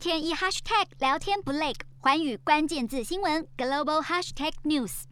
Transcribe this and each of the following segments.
天一 hashtag 聊天不累，寰宇关键字新闻 global hashtag news。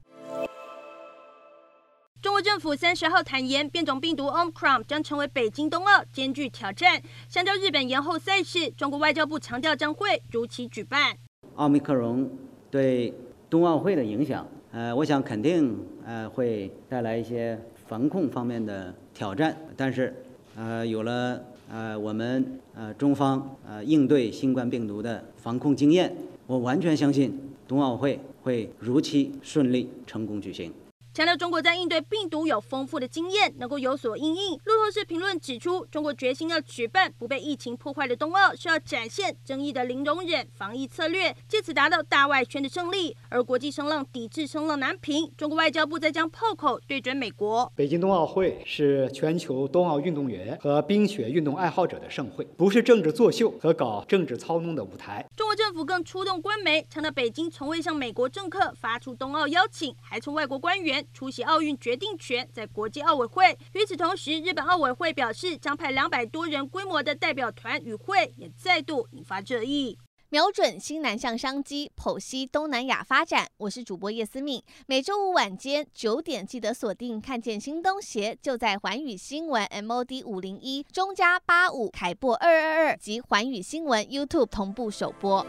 中国政府三十号坦言，变种病毒 Omicron 将成为北京冬奥艰巨挑战。相较日本延后赛事，中国外交部强调将会如期举办。奥密克戎对冬奥会的影响，呃，我想肯定呃会带来一些防控方面的挑战，但是呃有了。呃，我们呃中方呃应对新冠病毒的防控经验，我完全相信冬奥会会如期顺利成功举行。强调中国在应对病毒有丰富的经验，能够有所应应。路透社评论指出，中国决心要举办不被疫情破坏的冬奥，需要展现争议的零容忍防疫策略，借此达到大外宣的胜利。而国际声浪抵制声浪难平，中国外交部在将炮口对准美国。北京冬奥会是全球冬奥运动员和冰雪运动爱好者的盛会，不是政治作秀和搞政治操弄的舞台。中国政府更出动官媒，强调北京从未向美国政客发出冬奥邀请，还从外国官员。出席奥运决定权在国际奥委会。与此同时，日本奥委会表示将派两百多人规模的代表团与会，也再度引发热议。瞄准新南向商机，剖析东南亚发展。我是主播叶思敏，每周五晚间九点记得锁定。看见新东协就在环宇新闻 MOD 五零一中加八五凯播二二二及环宇新闻 YouTube 同步首播。